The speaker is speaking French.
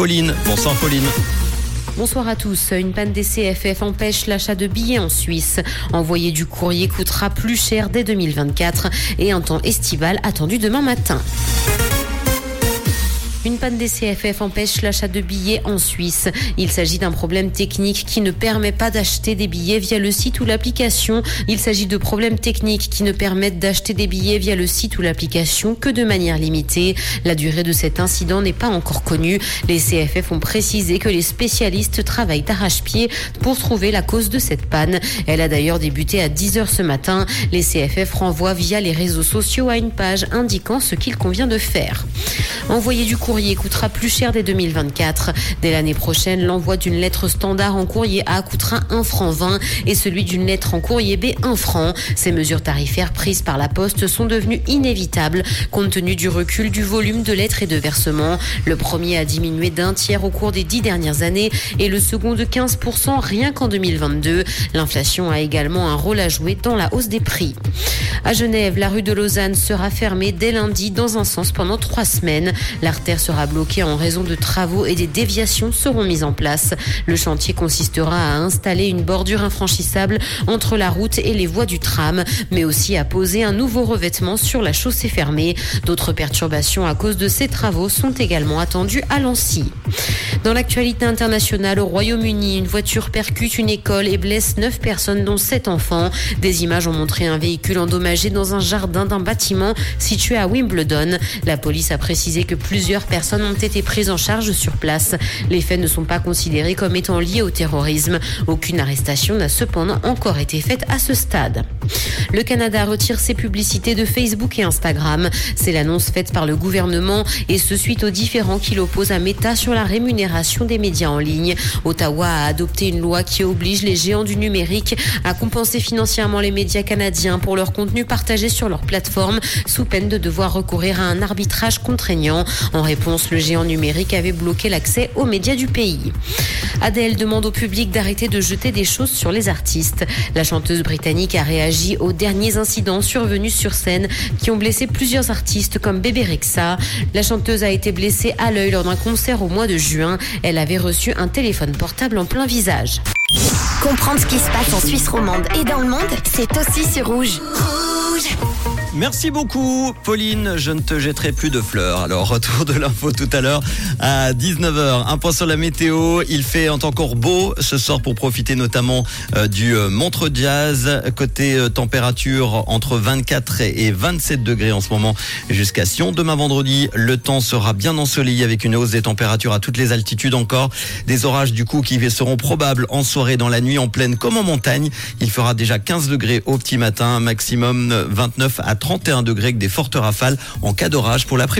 Pauline, bonsoir Pauline. Bonsoir à tous. Une panne des CFF empêche l'achat de billets en Suisse. Envoyer du courrier coûtera plus cher dès 2024 et un temps estival attendu demain matin. Une panne des CFF empêche l'achat de billets en Suisse. Il s'agit d'un problème technique qui ne permet pas d'acheter des billets via le site ou l'application. Il s'agit de problèmes techniques qui ne permettent d'acheter des billets via le site ou l'application que de manière limitée. La durée de cet incident n'est pas encore connue. Les CFF ont précisé que les spécialistes travaillent d'arrache-pied pour trouver la cause de cette panne. Elle a d'ailleurs débuté à 10h ce matin. Les CFF renvoient via les réseaux sociaux à une page indiquant ce qu'il convient de faire. Envoyer du courrier coûtera plus cher dès 2024. Dès l'année prochaine, l'envoi d'une lettre standard en courrier A coûtera 1 franc 20 et celui d'une lettre en courrier B 1 franc. Ces mesures tarifaires prises par la Poste sont devenues inévitables compte tenu du recul du volume de lettres et de versements. Le premier a diminué d'un tiers au cours des dix dernières années et le second de 15% rien qu'en 2022. L'inflation a également un rôle à jouer dans la hausse des prix. À Genève, la rue de Lausanne sera fermée dès lundi dans un sens pendant trois semaines. L'artère sera bloquée en raison de travaux et des déviations seront mises en place. Le chantier consistera à installer une bordure infranchissable entre la route et les voies du tram, mais aussi à poser un nouveau revêtement sur la chaussée fermée. D'autres perturbations à cause de ces travaux sont également attendues à Lancy. Dans l'actualité internationale, au Royaume-Uni, une voiture percute une école et blesse neuf personnes, dont sept enfants. Des images ont montré un véhicule endommagé dans un jardin d'un bâtiment situé à Wimbledon. La police a précisé que plusieurs personnes ont été prises en charge sur place. Les faits ne sont pas considérés comme étant liés au terrorisme. Aucune arrestation n'a cependant encore été faite à ce stade. Le Canada retire ses publicités de Facebook et Instagram. C'est l'annonce faite par le gouvernement et ce suite aux différents qu'il oppose à Meta sur la rémunération des médias en ligne. Ottawa a adopté une loi qui oblige les géants du numérique à compenser financièrement les médias canadiens pour leur contenu partagé sur leur plateforme sous peine de devoir recourir à un arbitrage contraignant. En réponse, le géant numérique avait bloqué l'accès aux médias du pays. Adèle demande au public d'arrêter de jeter des choses sur les artistes. La chanteuse britannique a réagi aux derniers incidents survenus sur scène qui ont blessé plusieurs artistes comme Bébé Rexa. La chanteuse a été blessée à l'œil lors d'un concert au mois de juin. Elle avait reçu un téléphone portable en plein visage. Comprendre ce qui se passe en Suisse romande et dans le monde, c'est aussi sur Rouge. Merci beaucoup, Pauline. Je ne te jetterai plus de fleurs. Alors, retour de l'info tout à l'heure à 19h. Un point sur la météo. Il fait encore beau ce soir pour profiter notamment euh, du euh, Montre Jazz. Côté euh, température, entre 24 et 27 degrés en ce moment jusqu'à Sion. Demain vendredi, le temps sera bien ensoleillé avec une hausse des températures à toutes les altitudes encore. Des orages du coup qui seront probables en soirée, dans la nuit, en plaine comme en montagne. Il fera déjà 15 degrés au petit matin, maximum 29 à 31 degrés avec des fortes rafales en cas d'orage pour l'après